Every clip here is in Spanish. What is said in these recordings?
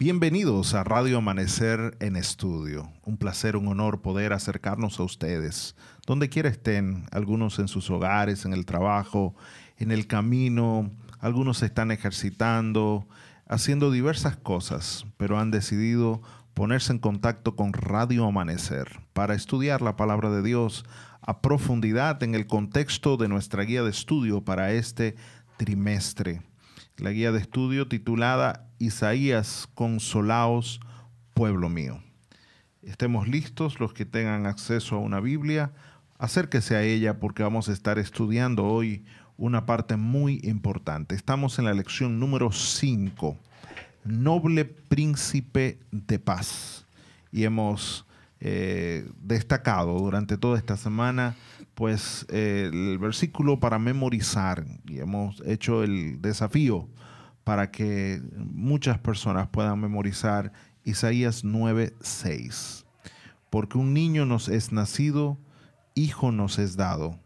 Bienvenidos a Radio Amanecer en Estudio. Un placer, un honor poder acercarnos a ustedes, donde quiera estén, algunos en sus hogares, en el trabajo, en el camino, algunos están ejercitando, haciendo diversas cosas, pero han decidido ponerse en contacto con Radio Amanecer para estudiar la palabra de Dios a profundidad en el contexto de nuestra guía de estudio para este trimestre. La guía de estudio titulada Isaías, consolaos, pueblo mío. Estemos listos los que tengan acceso a una Biblia, acérquese a ella porque vamos a estar estudiando hoy una parte muy importante. Estamos en la lección número 5, noble príncipe de paz. Y hemos eh, destacado durante toda esta semana pues el versículo para memorizar y hemos hecho el desafío para que muchas personas puedan memorizar Isaías 9:6. Porque un niño nos es nacido, hijo nos es dado,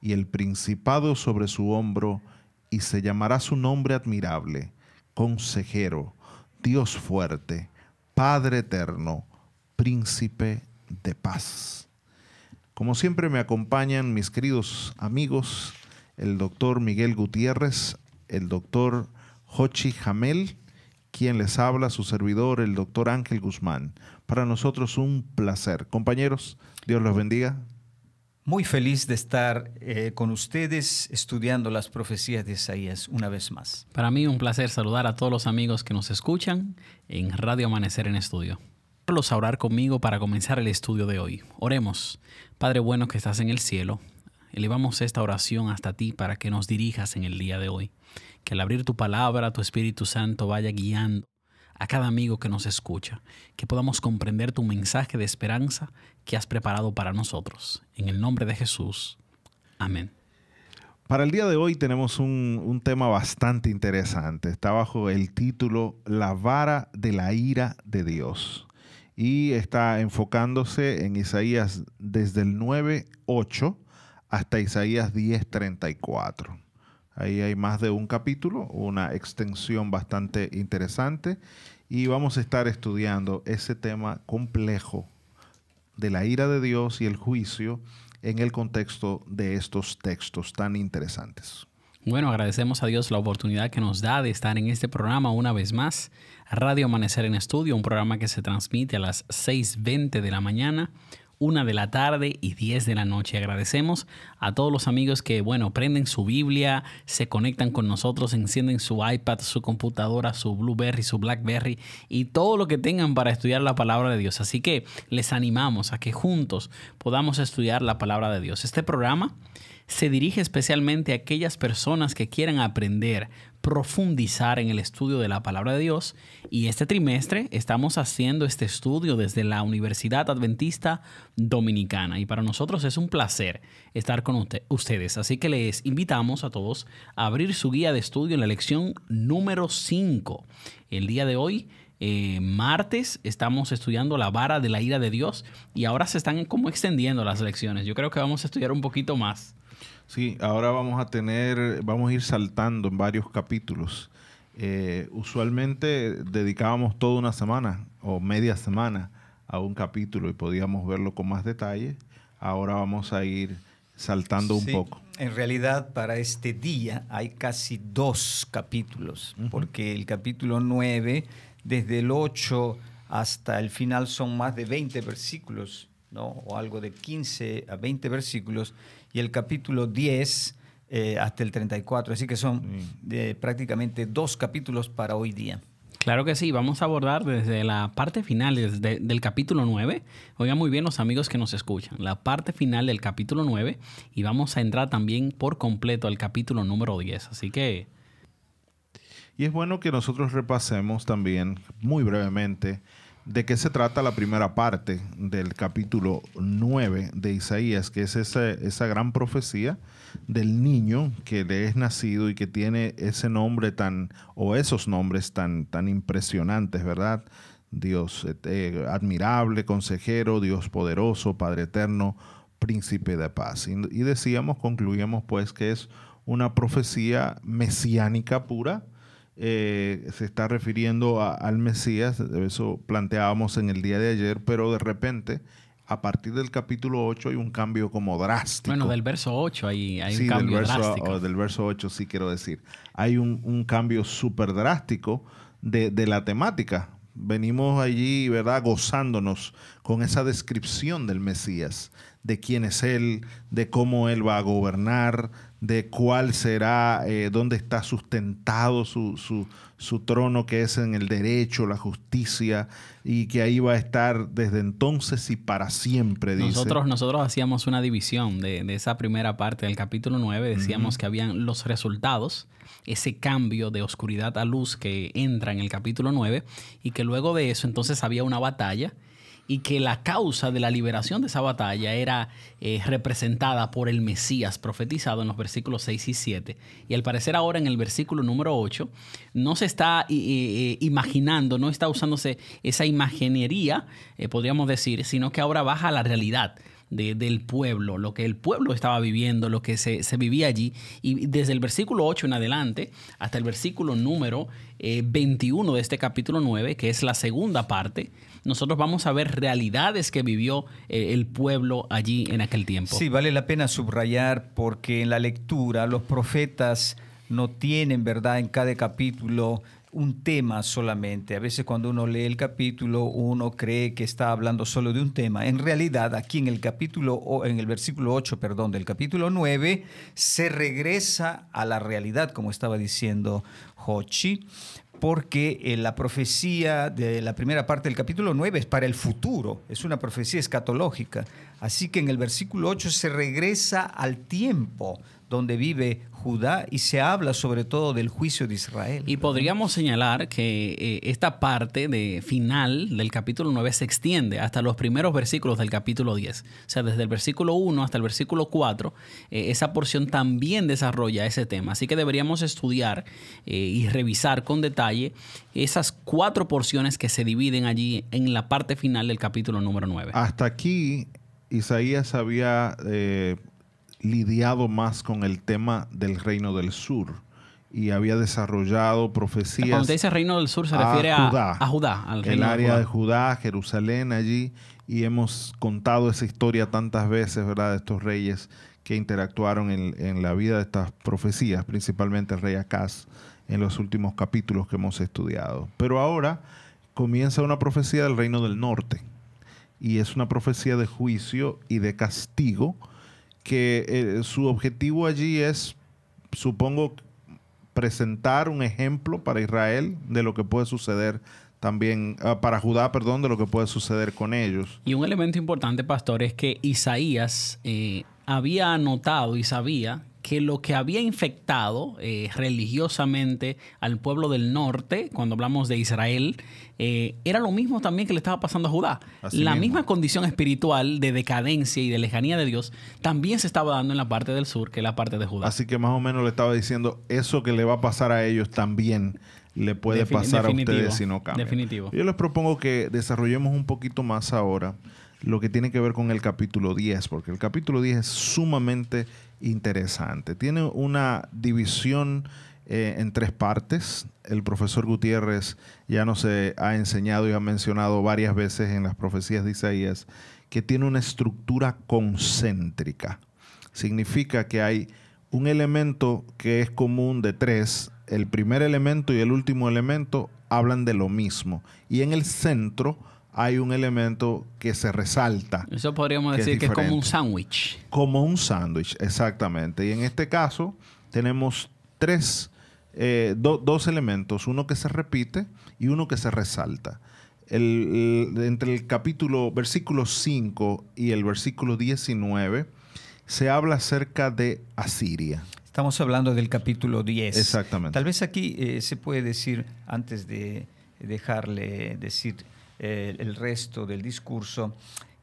y el principado sobre su hombro, y se llamará su nombre admirable, consejero, Dios fuerte, Padre eterno, príncipe de paz. Como siempre me acompañan mis queridos amigos, el doctor Miguel Gutiérrez, el doctor Jochi Jamel, quien les habla, su servidor, el doctor Ángel Guzmán. Para nosotros un placer. Compañeros, Dios los bendiga. Muy feliz de estar eh, con ustedes estudiando las profecías de Isaías una vez más. Para mí un placer saludar a todos los amigos que nos escuchan en Radio Amanecer en Estudio. A orar conmigo para comenzar el estudio de hoy. Oremos. Padre bueno que estás en el cielo, elevamos esta oración hasta ti para que nos dirijas en el día de hoy que al abrir tu palabra, tu Espíritu Santo vaya guiando a cada amigo que nos escucha, que podamos comprender tu mensaje de esperanza que has preparado para nosotros. En el nombre de Jesús. Amén. Para el día de hoy tenemos un, tema bastante interesante. Está bajo el título La vara de la ira de Dios. Y está enfocándose en Isaías desde el 9.8 hasta Isaías 10.34. Ahí hay más de un capítulo, una extensión bastante interesante y vamos a estar estudiando ese tema complejo de la ira de Dios y el juicio en el contexto de estos textos tan interesantes. Bueno, agradecemos a Dios la oportunidad que nos da de estar en este programa una vez más. Radio Amanecer en Estudio, un programa que se transmite a las 6.20 de la mañana una de la tarde y 10 de la noche. Agradecemos a todos los amigos que, bueno, prenden su Biblia, se conectan con nosotros, encienden su iPad, su computadora, su Blueberry, su Blackberry y todo lo que tengan para estudiar la palabra de Dios. Así que les animamos a que juntos podamos estudiar la palabra de Dios. Este programa se dirige especialmente a aquellas personas que quieran aprender, profundizar en el estudio de la palabra de Dios. Y este trimestre estamos haciendo este estudio desde la Universidad Adventista Dominicana. Y para nosotros es un placer estar con ustedes. Así que les invitamos a todos a abrir su guía de estudio en la lección número 5. El día de hoy eh, martes estamos estudiando la vara de la ira de Dios y ahora se están como extendiendo las lecciones. Yo creo que vamos a estudiar un poquito más. Sí, ahora vamos a tener, vamos a ir saltando en varios capítulos. Eh, usualmente dedicábamos toda una semana o media semana a un capítulo y podíamos verlo con más detalle. Ahora vamos a ir saltando un poco. En realidad, para este día hay casi dos capítulos, porque el capítulo 9, desde el 8 hasta el final, son más de 20 versículos, ¿no? o algo de 15 a 20 versículos y el capítulo 10 eh, hasta el 34. Así que son prácticamente dos capítulos para hoy día. Claro que sí, vamos a abordar desde la parte final desde, del capítulo 9. Oigan muy bien los amigos que nos escuchan, la parte final del capítulo 9 y vamos a entrar también por completo al capítulo número 10. Así que... Y es bueno que nosotros repasemos también muy brevemente de qué se trata la primera parte del capítulo 9 de Isaías, que es esa, esa gran profecía del niño que le es nacido y que tiene ese nombre tan, o esos nombres tan, tan impresionantes, ¿verdad? Dios eh, admirable, consejero, Dios poderoso, Padre eterno, príncipe de paz. Y, y decíamos, concluíamos pues que es una profecía mesiánica pura, eh, se está refiriendo al Mesías, eso planteábamos en el día de ayer, pero de repente a partir del capítulo 8 hay un cambio como drástico. Bueno, del verso 8 hay, hay un cambio del verso, drástico. del verso 8 sí quiero decir. Hay un, un cambio súper drástico de, de, la temática. Venimos allí, ¿verdad?, gozándonos con esa descripción del Mesías, de quién es Él, de cómo Él va a gobernar, de cuál será, eh, dónde está sustentado su, su, su, trono, que es en el derecho, la justicia, y que ahí va a estar desde entonces y para siempre. Dice. Nosotros, nosotros hacíamos una división de, de esa primera parte del capítulo 9, decíamos uh -huh. que habían los resultados, ese cambio de oscuridad a luz que entra en el capítulo 9, y que luego de eso entonces había una batalla y que la causa de la liberación de esa batalla era eh, representada por el Mesías profetizado en los versículos 6 y 7. Y al parecer ahora en el versículo número 8 no se está eh, imaginando, no está usándose esa imaginería, eh, podríamos decir, sino que ahora baja a la realidad. De, del pueblo, lo que el pueblo estaba viviendo, lo que se, se, vivía allí. Y desde el versículo 8 en adelante hasta el versículo número eh, 21 de este capítulo 9, que es la segunda parte, nosotros vamos a ver realidades que vivió eh, el pueblo allí en aquel tiempo. Sí, vale la pena subrayar porque en la lectura los profetas no tienen, ¿verdad?, en cada capítulo un tema solamente. A veces cuando uno lee el capítulo, uno cree que está hablando solo de un tema. En realidad, aquí en el capítulo, en el versículo 8, perdón, del capítulo 9, se regresa a la realidad, como estaba diciendo Hochi, porque eh, la profecía de la primera parte del capítulo 9 es para el futuro, es una profecía escatológica. Así que en el versículo 8 se regresa al tiempo donde vive Judá y se habla sobre todo del juicio de Israel. Y podríamos señalar que eh, esta parte de final del capítulo 9 se extiende hasta los primeros versículos del capítulo 10. O sea, desde el versículo 1 hasta el versículo 4, eh, esa porción también desarrolla ese tema. Así que deberíamos estudiar eh, y revisar con detalle esas cuatro porciones que se dividen allí en la parte final del capítulo número 9. Hasta aquí, Isaías había lidiado más con el tema del reino del sur y había desarrollado profecías. Cuando usted dice reino del sur se refiere a Judá, a, a Judá al el área de Judá. de Judá, Jerusalén allí y hemos contado esa historia tantas veces, ¿verdad? De estos reyes que interactuaron en, en la vida de estas profecías, principalmente el rey Acaz, en los últimos capítulos que hemos estudiado. Pero ahora comienza una profecía del reino del norte y es una profecía de juicio y de castigo que eh, su objetivo allí es, supongo, presentar un ejemplo para Israel de lo que puede suceder también, uh, para Judá, perdón, de lo que puede suceder con ellos. Y un elemento importante, pastor, es que Isaías eh, había notado y sabía que lo que había infectado eh, religiosamente al pueblo del norte, cuando hablamos de Israel, eh, era lo mismo también que le estaba pasando a Judá. Así la mismo. misma condición espiritual de decadencia y de lejanía de Dios también se estaba dando en la parte del sur que la parte de Judá. Así que más o menos le estaba diciendo, eso que le va a pasar a ellos también le puede Defin pasar a ustedes si no cambian. Definitivo. Yo les propongo que desarrollemos un poquito más ahora lo que tiene que ver con el capítulo 10, porque el capítulo 10 es sumamente interesante. Tiene una división eh, en tres partes. El profesor Gutiérrez ya nos eh, ha enseñado y ha mencionado varias veces en las profecías de Isaías que tiene una estructura concéntrica. Significa que hay un elemento que es común de tres. El primer elemento y el último elemento hablan de lo mismo. Y en el centro hay un elemento que se resalta. Eso podríamos que decir es que es como un sándwich. Como un sándwich, exactamente. Y en este caso tenemos tres, eh, do, dos elementos, uno que se repite y uno que se resalta. El, el, entre el capítulo, versículo 5 y el versículo 19, se habla acerca de Asiria. Estamos hablando del capítulo 10. Exactamente. Tal vez aquí eh, se puede decir, antes de dejarle decir eh, el resto del discurso,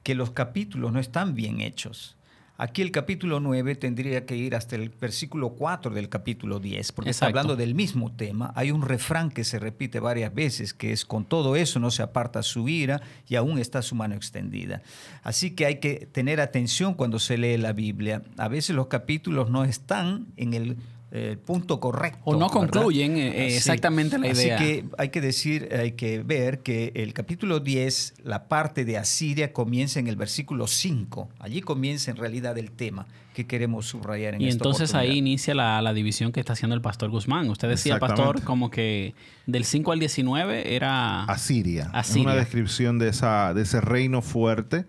que los capítulos no están bien hechos. Aquí el capítulo 9 tendría que ir hasta el versículo 4 del capítulo 10, porque Exacto. está hablando del mismo tema. Hay un refrán que se repite varias veces, que es con todo eso no se aparta su ira y aún está su mano extendida. Así que hay que tener atención cuando se lee la Biblia. A veces los capítulos no están en el el punto correcto. O no concluyen eh, exactamente la idea. Así que hay que decir, hay que ver que el capítulo 10, la parte de Asiria comienza en el versículo 5. Allí comienza en realidad el tema que queremos subrayar en Y entonces ahí inicia la, división que está haciendo el pastor Guzmán. Usted decía, pastor, como que del 5 al 19 era... Asiria. Es una descripción de, esa, de ese reino fuerte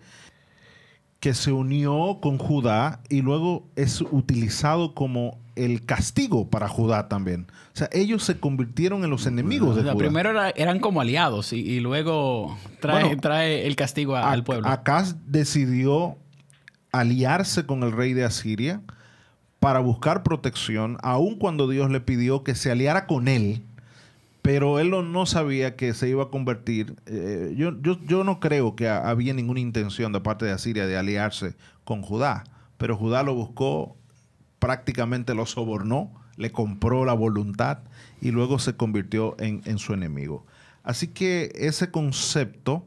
que se unió con Judá y luego es utilizado como el castigo para Judá también. O sea, ellos se convirtieron en los enemigos de Judá. Primero eran como aliados y, luego trae, trae el castigo al pueblo. Acá decidió aliarse con el rey de Asiria para buscar protección, aun cuando Dios le pidió que se aliara con él, pero él no sabía que se iba a convertir. Eh, yo, yo, no creo que había ninguna intención de parte de Asiria de aliarse con Judá, pero Judá lo buscó, prácticamente lo sobornó, le compró la voluntad y luego se convirtió en, su enemigo. Así que ese concepto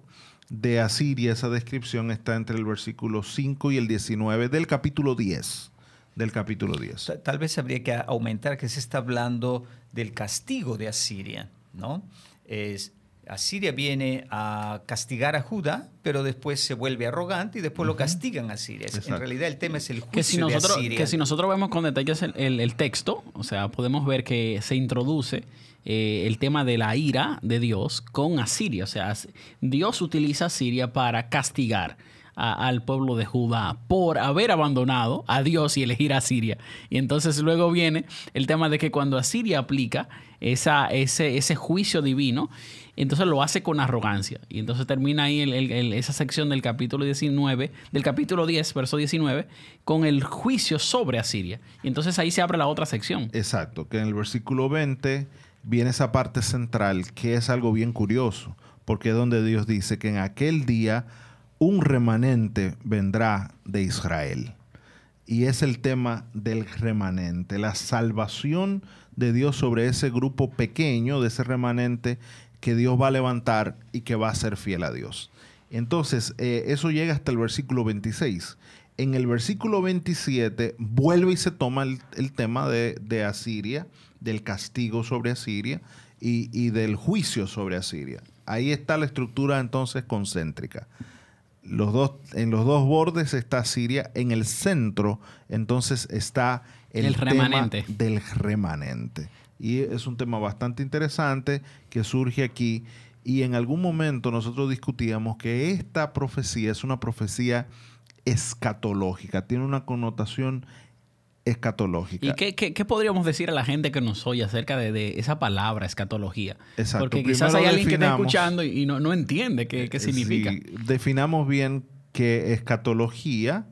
de Asiria, esa descripción está entre el versículo 5 y el 19 del capítulo 10. Del capítulo 10. Tal vez habría que aumentar que se está hablando del castigo de Asiria, ¿no? Es, Asiria viene a castigar a Judá, pero después se vuelve arrogante y después lo castigan a Asiria. En realidad el tema es el juicio que si nosotros, de Asiria. Que si nosotros vemos con detalles el, texto, o sea, podemos ver que se introduce eh, el tema de la ira de Dios con Asiria. O sea, Dios utiliza a Asiria para castigar al pueblo de Judá por haber abandonado a Dios y elegir a Siria. Y entonces luego viene el tema de que cuando Asiria aplica esa, ese, ese juicio divino, entonces lo hace con arrogancia. Y entonces termina ahí esa sección del capítulo 19, del capítulo 10, verso 19, con el juicio sobre Asiria. Y entonces ahí se abre la otra sección. Exacto, que en el versículo 20 viene esa parte central, que es algo bien curioso, porque es donde Dios dice que en aquel día un remanente vendrá de Israel. Y es el tema del remanente, la salvación de Dios sobre ese grupo pequeño, de ese remanente que Dios va a levantar y que va a ser fiel a Dios. Entonces, eh, eso llega hasta el versículo 26. En el versículo 27 vuelve y se toma el, tema de, Asiria, del castigo sobre Asiria y, y del juicio sobre Asiria. Ahí está la estructura entonces concéntrica los dos, en los dos bordes está Siria, en el centro entonces está el, remanente. del remanente. Y es un tema bastante interesante que surge aquí y en algún momento nosotros discutíamos que esta profecía es una profecía escatológica, tiene una connotación escatológica. ¿Y qué, podríamos decir a la gente que nos oye acerca de, esa palabra escatología? Exacto. Porque quizás hay alguien que está escuchando y no, entiende qué, qué significa. definamos bien qué escatología,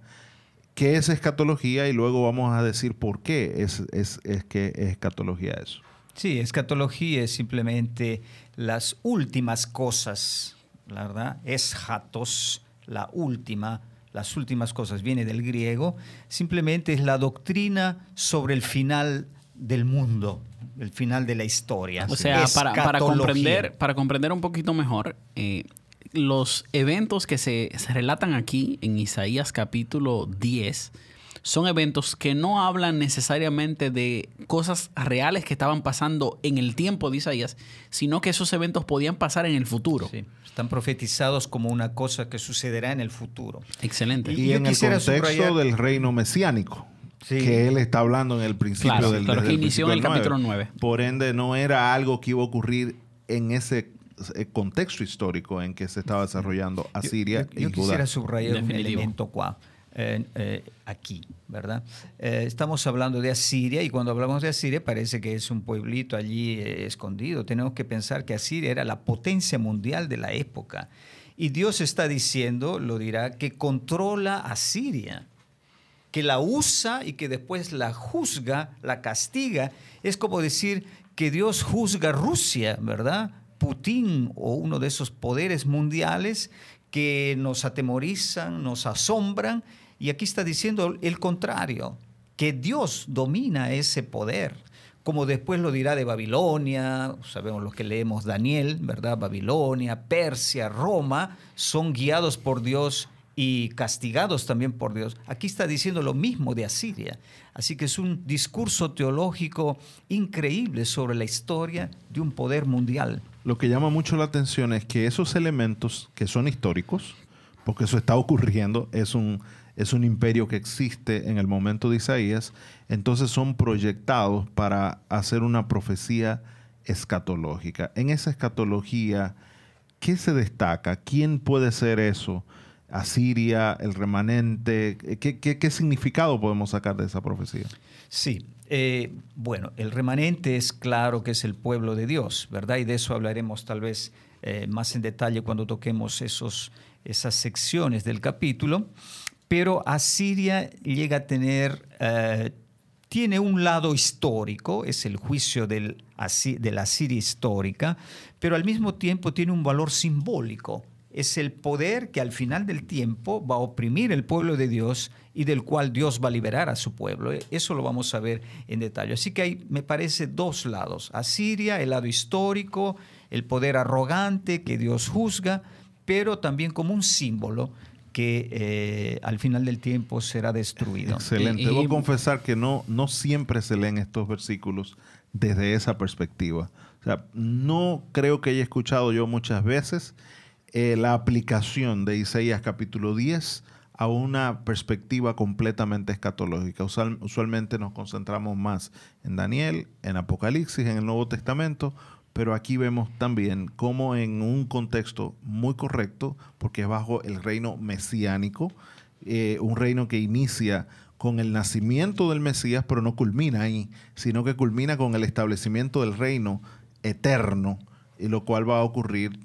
qué es escatología y luego vamos a decir por qué es, es, es que es escatología eso. Sí, escatología es simplemente las últimas cosas, la verdad, es jatos, la última las últimas cosas, viene del griego, simplemente es la doctrina sobre el final del mundo, el final de la historia. O sea, para, comprender, para comprender un poquito mejor, eh, los eventos que se, se, relatan aquí en Isaías capítulo 10 son eventos que no hablan necesariamente de cosas reales que estaban pasando en el tiempo de Isaías, sino que esos eventos podían pasar en el futuro. Sí están profetizados como una cosa que sucederá en el futuro. Excelente. Y, en el contexto del reino mesiánico. que él está hablando en el principio del, claro, que inició en el capítulo 9. Por ende, no era algo que iba a ocurrir en ese eh, contexto histórico en que se estaba desarrollando Asiria yo, yo, yo quisiera subrayar un elemento cuá. Eh, aquí, ¿verdad? Eh, estamos hablando de Asiria y cuando hablamos de Asiria parece que es un pueblito allí eh, escondido. Tenemos que pensar que Asiria era la potencia mundial de la época. Y Dios está diciendo, lo dirá, que controla a Siria, que la usa y que después la juzga, la castiga. Es como decir que Dios juzga Rusia, ¿verdad? Putin o uno de esos poderes mundiales que nos atemorizan, nos asombran y aquí está diciendo el contrario, que Dios domina ese poder, como después lo dirá de Babilonia, sabemos lo que leemos Daniel, ¿verdad? Babilonia, Persia, Roma, son guiados por Dios y castigados también por Dios. Aquí está diciendo lo mismo de Asiria. Así que es un discurso teológico increíble sobre la historia de un poder mundial. Lo que llama mucho la atención es que esos elementos que son históricos, porque eso está ocurriendo, es un, es un imperio que existe en el momento de Isaías, entonces son proyectados para hacer una profecía escatológica. En esa escatología, ¿qué se destaca? ¿Quién puede ser eso? Asiria, el remanente. ¿Qué, significado podemos sacar de esa profecía? Sí, eh, bueno, el remanente es claro que es el pueblo de Dios, ¿verdad? Y de eso hablaremos tal vez eh, más en detalle cuando toquemos esos, esas secciones del capítulo. Pero Asiria llega a tener, eh, tiene un lado histórico, es el juicio de la Asiria histórica, pero al mismo tiempo tiene un valor simbólico es el poder que al final del tiempo va a oprimir el pueblo de Dios y del cual Dios va a liberar a su pueblo. E, eso lo vamos a ver en detalle. Así que hay, me parece, dos lados. Asiria, el lado histórico, el poder arrogante que Dios juzga, pero también como un símbolo que eh, al final del tiempo será destruido. Excelente. Debo confesar que no, no siempre se leen estos versículos desde esa perspectiva. O sea, no creo que haya escuchado yo muchas veces eh, la aplicación de Isaías capítulo 10 a una perspectiva completamente escatológica. usualmente nos concentramos más en Daniel, en Apocalipsis, en el Nuevo Testamento, pero aquí vemos también cómo en un contexto muy correcto, porque es bajo el reino mesiánico, eh, un reino que inicia con el nacimiento del Mesías, pero no culmina ahí, sino que culmina con el establecimiento del reino eterno, y lo cual va a ocurrir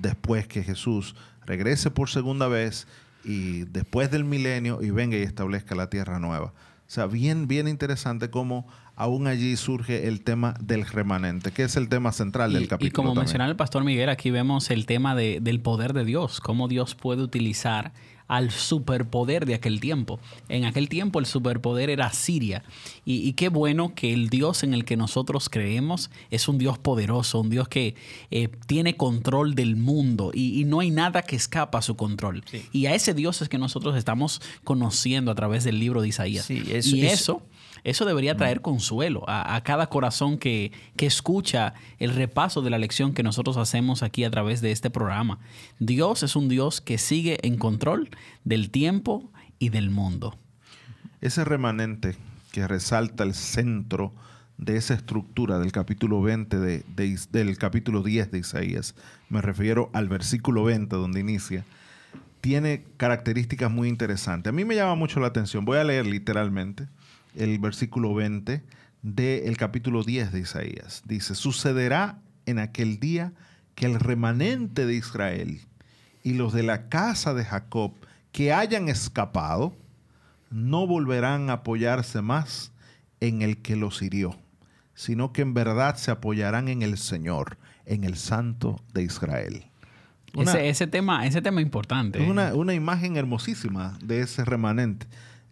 después que Jesús regrese por segunda vez y después del milenio y venga y establezca la tierra nueva. O sea, bien, bien interesante cómo aún allí surge el tema del remanente, que es el tema central del capítulo. Y como mencionaba el pastor Miguel, aquí vemos el tema del poder de Dios, cómo Dios puede utilizar al superpoder de aquel tiempo. En aquel tiempo el superpoder era Siria. Y, qué bueno que el Dios en el que nosotros creemos es un Dios poderoso, un Dios que eh, tiene control del mundo y, no hay nada que escapa a su control. Y a ese Dios es que nosotros estamos conociendo a través del libro de Isaías. y eso eso debería traer consuelo a, cada corazón que, escucha el repaso de la lección que nosotros hacemos aquí a través de este programa. Dios es un Dios que sigue en control del tiempo y del mundo. Ese remanente que resalta el centro de esa estructura del capítulo 20 de, del capítulo 10 de Isaías, me refiero al versículo 20 donde inicia, tiene características muy interesantes. A mí me llama mucho la atención, voy a leer literalmente el versículo 20 del capítulo 10 de Isaías. Dice, sucederá en aquel día que el remanente de Israel y los de la casa de Jacob que hayan escapado no volverán a apoyarse más en el que los hirió, sino que en verdad se apoyarán en el Señor, en el Santo de Israel. ese, tema, ese tema importante. Es una, una imagen hermosísima de ese remanente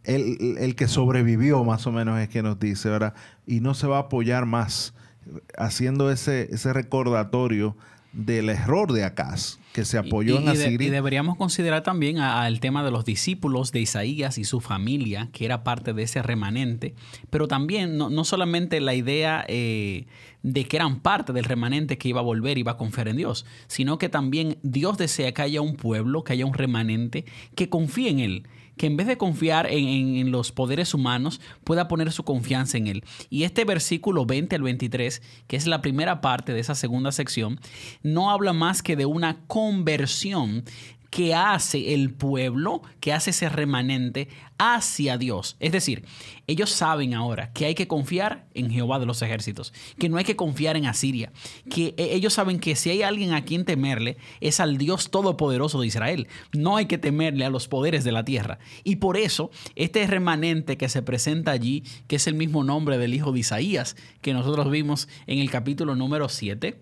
el, que sobrevivió más o menos es que nos dice, ¿verdad? Y no se va a apoyar más haciendo ese, ese recordatorio del error de Acaz, que se apoyó en Asiria. y deberíamos considerar también al tema de los discípulos de Isaías y su familia, que era parte de ese remanente, pero también no, solamente la idea eh, de que eran parte del remanente que iba a volver y iba a confiar en Dios, sino que también Dios desea que haya un pueblo, que haya un remanente que confíe en Él que en vez de confiar en, los poderes humanos, pueda poner su confianza en Él. Y este versículo 20 al 23, que es la primera parte de esa segunda sección, no habla más que de una conversión que hace el pueblo, que hace ese remanente hacia Dios. Es decir, ellos saben ahora que hay que confiar en Jehová de los ejércitos, que no hay que confiar en Asiria, que e, ellos saben que si hay alguien a quien temerle es al Dios todopoderoso de Israel. No hay que temerle a los poderes de la tierra. Y por eso, este remanente que se presenta allí, que es el mismo nombre del hijo de Isaías, que nosotros vimos en el capítulo número 7,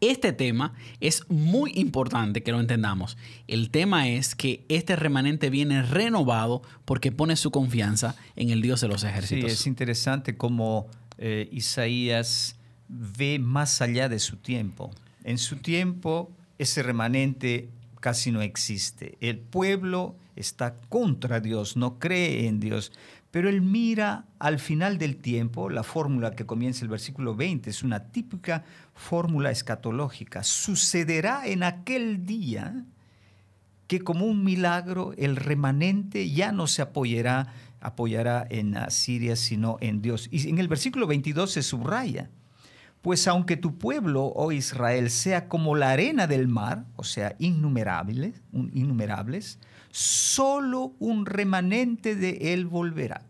este tema es muy importante que lo entendamos. El tema es que este remanente viene renovado porque pone su confianza en el Dios de los ejércitos. Sí, es interesante cómo eh, Isaías ve más allá de su tiempo. En su tiempo, ese remanente casi no existe. El pueblo está contra Dios, no cree en Dios, pero él mira al final del tiempo, la fórmula que comienza el versículo 20 es una típica fórmula escatológica. Sucederá en aquel día que como un milagro el remanente ya no se apoyará, apoyará en Asiria, sino en Dios. Y en el versículo 22 se subraya, pues aunque tu pueblo, oh Israel, sea como la arena del mar, o sea, innumerables, innumerables solo un remanente de él volverá.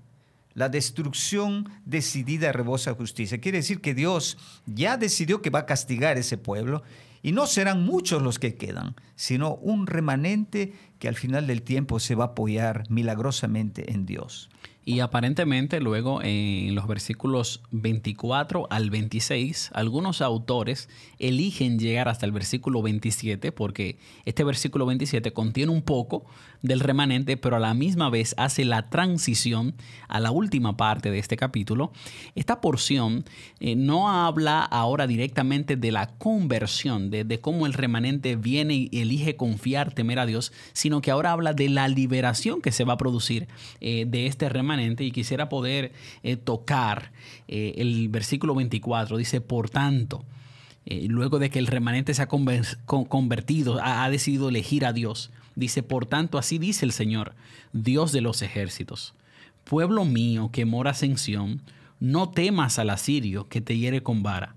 La destrucción decidida rebosa justicia. Quiere decir que Dios ya decidió que va a castigar ese pueblo y no serán muchos los que quedan, sino un remanente que al final del tiempo se va a apoyar milagrosamente en Dios. Y aparentemente luego en los versículos 24 al 26, algunos autores eligen llegar hasta el versículo 27 porque este versículo 27 contiene un poco del remanente, pero a la misma vez hace la transición a la última parte de este capítulo. Esta porción eh, no habla ahora directamente de la conversión, de, cómo el remanente viene y elige confiar, temer a Dios, sino que ahora habla de la liberación que se va a producir eh, de este remanente y quisiera poder eh, tocar el versículo 24. Dice, por tanto, luego de que el remanente se ha convertido, ha decidido elegir a Dios, Dice, por tanto, así dice el Señor, Dios de los ejércitos. Pueblo mío que moras en Sión, no temas al asirio que te hiere con vara,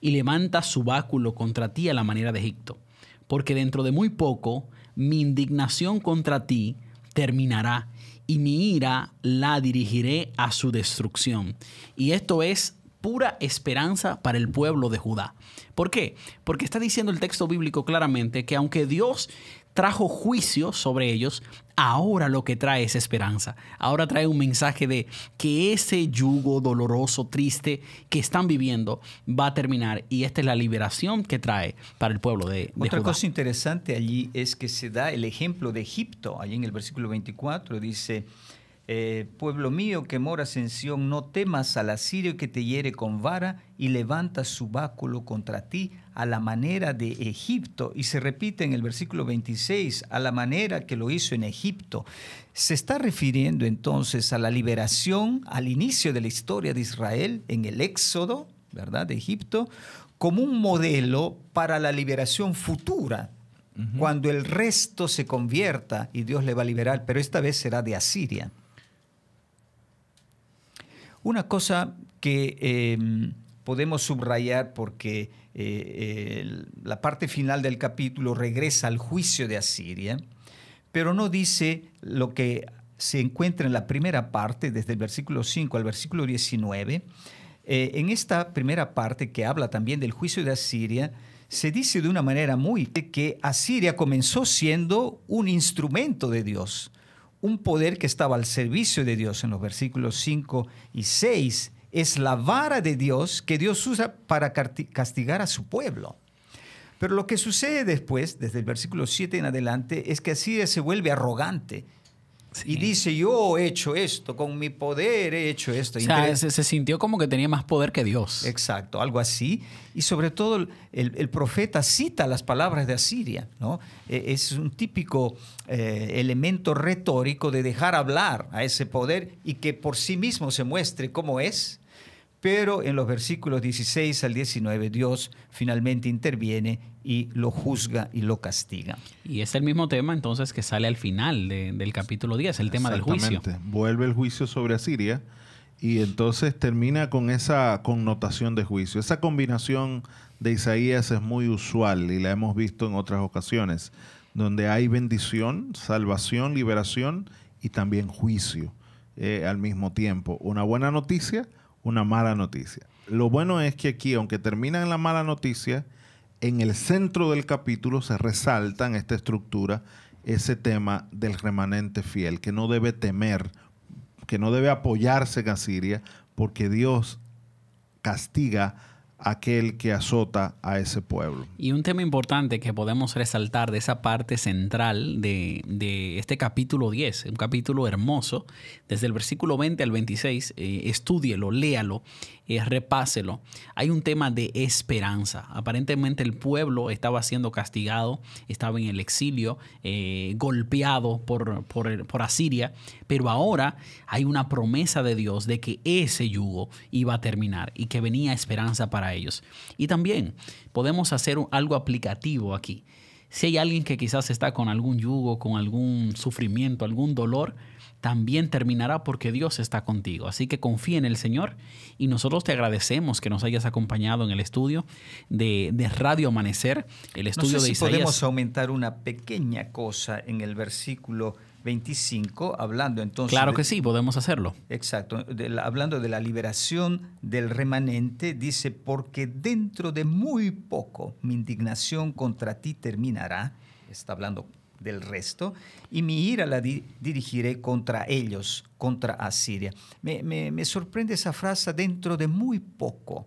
y levanta su báculo contra ti a la manera de Egipto, porque dentro de muy poco mi indignación contra ti terminará, y mi ira la dirigiré a su destrucción. Y esto es pura esperanza para el pueblo de Judá. ¿Por qué? Porque está diciendo el texto bíblico claramente que aunque Dios trajo juicio sobre ellos, ahora lo que trae es esperanza. Ahora trae un mensaje de que ese yugo doloroso, triste que están viviendo va a terminar y esta es la liberación que trae para el pueblo de, de Otra cosa interesante allí es que se da el ejemplo de Egipto. Allí en el versículo 24 dice, eh, pueblo mío que moras en Sión, no temas al asirio que te hiere con vara y levanta su báculo contra ti a la manera de Egipto. Y se repite en el versículo 26, a la manera que lo hizo en Egipto. Se está refiriendo entonces a la liberación al inicio de la historia de Israel en el Éxodo, ¿verdad?, de Egipto, como un modelo para la liberación futura cuando el resto se convierta y Dios le va a liberar, pero esta vez será de Asiria. Una cosa que em, podemos subrayar porque eh, la parte final del capítulo regresa al juicio de Asiria, pero no dice lo que se encuentra en la primera parte, desde el versículo 5 al versículo 19. Eh, en esta primera parte que habla también del juicio de Asiria, se dice de una manera muy que Asiria comenzó siendo un instrumento de Dios un poder que estaba al servicio de Dios en los versículos 5 y 6. Es la vara de Dios que Dios usa para castigar a su pueblo. Pero lo que sucede después, desde el versículo 7 en adelante, es que Asiria se vuelve arrogante y dice, yo he hecho esto, con mi poder he hecho esto. O sea, se, sintió como que tenía más poder que Dios. Exacto, algo así. Y sobre todo el, profeta cita las palabras de Asiria. ¿no? E, es un típico eh, elemento retórico de dejar hablar a ese poder y que por sí mismo se muestre cómo es pero en los versículos 16 al 19 Dios finalmente interviene y lo juzga y lo castiga. Y es el mismo tema entonces que sale al final del capítulo 10, el tema del juicio. Vuelve el juicio sobre Asiria y entonces termina con esa connotación de juicio. Esa combinación de Isaías es muy usual y la hemos visto en otras ocasiones, donde hay bendición, salvación, liberación y también juicio eh, al mismo tiempo. Una buena noticia, una mala noticia. Lo bueno es que aquí, aunque termina en la mala noticia, en el centro del capítulo se resalta en esta estructura ese tema del remanente fiel, que no debe temer, que no debe apoyarse en Asiria, porque Dios castiga aquel que azota a ese pueblo. Y un tema importante que podemos resaltar de esa parte central de, este capítulo 10, un capítulo hermoso, desde el versículo 20 al 26, eh, léalo, eh, repáselo. Hay un tema de esperanza. Aparentemente el pueblo estaba siendo castigado, estaba en el exilio, eh, golpeado por, por, por Asiria, pero ahora hay una promesa de Dios de que ese yugo iba a terminar y que venía esperanza para ellos. Y también podemos hacer algo aplicativo aquí. Si hay alguien que quizás está con algún yugo, con algún sufrimiento, algún dolor, también terminará porque Dios está contigo. Así que confía en el Señor y nosotros te agradecemos que nos hayas acompañado en el estudio de, Radio Amanecer, el estudio no de si Podemos aumentar una pequeña cosa en el versículo 25, hablando entonces... Claro que sí, podemos hacerlo. Exacto, hablando de la liberación del remanente, dice, porque dentro de muy poco mi indignación contra ti terminará, está hablando del resto, y mi ira la dirigiré contra ellos, contra Asiria. Me, me sorprende esa frase, dentro de muy poco.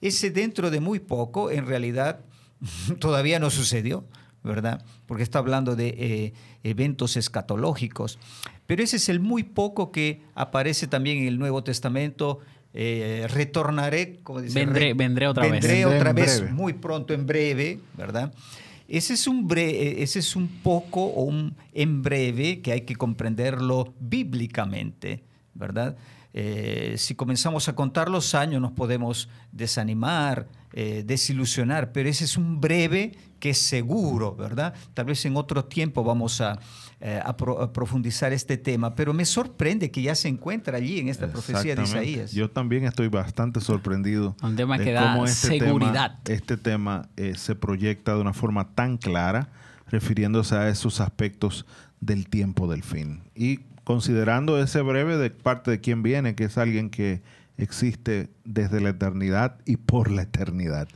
Ese dentro de muy poco, en realidad, todavía no sucedió ¿verdad? Porque está hablando de eh, eventos escatológicos. Pero ese es el muy poco que aparece también en el Nuevo Testamento. Eh, retornaré, como dice, vendré, vendré otra vez. Vendré otra vez muy pronto, en breve, ¿verdad? Ese es, un ese es un poco o un en breve que hay que comprenderlo bíblicamente, ¿verdad? Eh, si comenzamos a contar los años nos podemos desanimar, desilusionar, pero ese es un breve que es seguro, ¿verdad? Tal vez en otro tiempo vamos a, eh, profundizar este tema, pero me sorprende que ya se encuentra allí en esta profecía de Isaías. Yo también estoy bastante sorprendido Un tema de que cómo este seguridad. Tema, este tema eh, se proyecta de una forma tan clara, refiriéndose a esos aspectos del tiempo del fin. Y considerando ese breve de parte de quien viene, que es alguien que existe desde la eternidad y por la eternidad.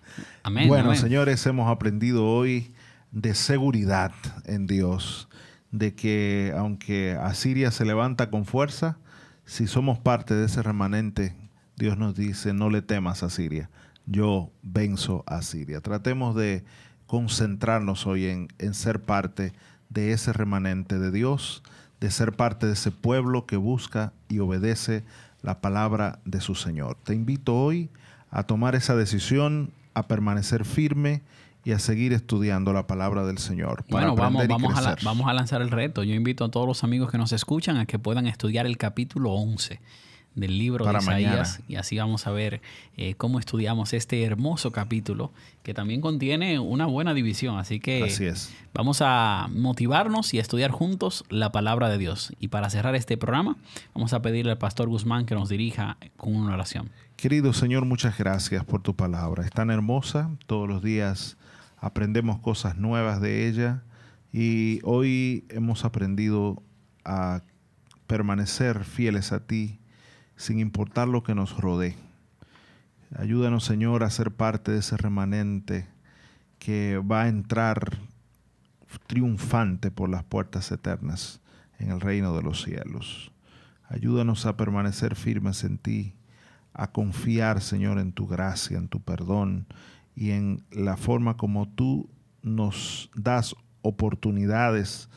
bueno, señores, hemos aprendido hoy de seguridad en Dios, de que aunque Asiria se levanta con fuerza, si somos parte de ese remanente, Dios nos dice, no le temas a Siria, yo venzo a Siria. Tratemos de concentrarnos hoy en, en ser parte de ese remanente de Dios, de ser parte de ese pueblo que busca y obedece la palabra de su Señor. Te invito hoy a tomar esa decisión, a permanecer firme y a seguir estudiando la palabra del Señor. bueno, vamos, vamos, a vamos a lanzar el reto. Yo invito a todos los amigos que nos escuchan a que puedan estudiar el capítulo 11 del libro de Isaías y así vamos a ver eh, cómo estudiamos este hermoso capítulo que también contiene una buena división. Así que vamos a motivarnos y a estudiar juntos la palabra de Dios. Y para cerrar este programa, vamos a pedirle al pastor Guzmán que nos dirija con una oración. Querido Señor, muchas gracias por tu palabra. Es tan hermosa, todos los días aprendemos cosas nuevas de ella y hoy hemos aprendido a permanecer fieles a ti sin importar lo que nos rodee. Ayúdanos, Señor, a ser parte de ese remanente que va a entrar triunfante por las puertas eternas en el reino de los cielos. Ayúdanos a permanecer firmes en ti, a confiar, Señor, en tu gracia, en tu perdón y en la forma como tú nos das oportunidades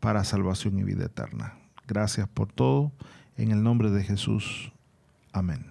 para salvación y vida eterna. Gracias por todo en el nombre de Jesús. Amén.